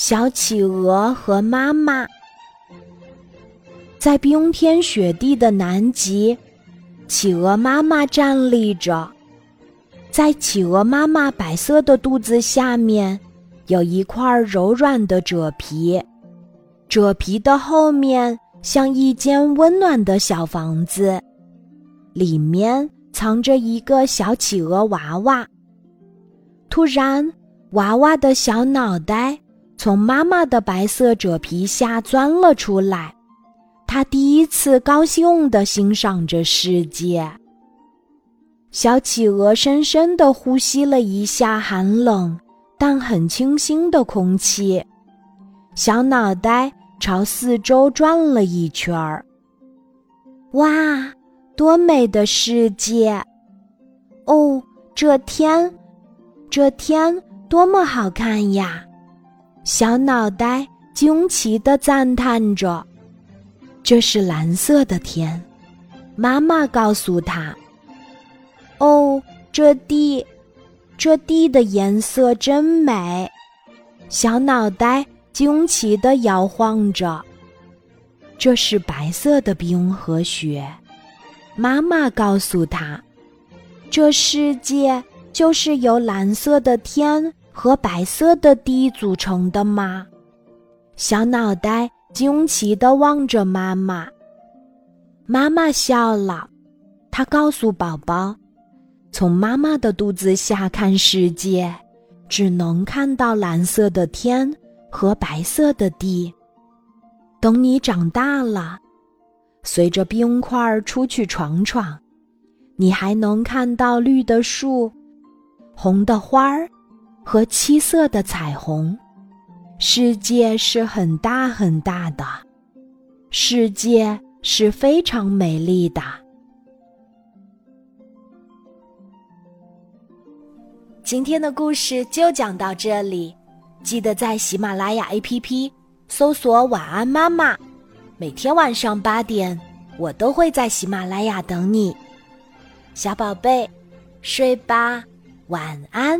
小企鹅和妈妈在冰天雪地的南极，企鹅妈妈站立着，在企鹅妈妈白色的肚子下面有一块柔软的褶皮，褶皮的后面像一间温暖的小房子，里面藏着一个小企鹅娃娃。突然，娃娃的小脑袋。从妈妈的白色褶皮下钻了出来，他第一次高兴地欣赏着世界。小企鹅深深地呼吸了一下寒冷但很清新的空气，小脑袋朝四周转了一圈儿。哇，多美的世界！哦，这天，这天多么好看呀！小脑袋惊奇地赞叹着：“这是蓝色的天。”妈妈告诉他：“哦，这地，这地的颜色真美。”小脑袋惊奇地摇晃着：“这是白色的冰和雪。”妈妈告诉他：“这世界就是由蓝色的天。”和白色的地组成的吗？小脑袋惊奇地望着妈妈。妈妈笑了，她告诉宝宝：“从妈妈的肚子下看世界，只能看到蓝色的天和白色的地。等你长大了，随着冰块出去闯闯，你还能看到绿的树、红的花儿。”和七色的彩虹，世界是很大很大的，世界是非常美丽的。今天的故事就讲到这里，记得在喜马拉雅 APP 搜索“晚安妈妈”，每天晚上八点，我都会在喜马拉雅等你，小宝贝，睡吧，晚安。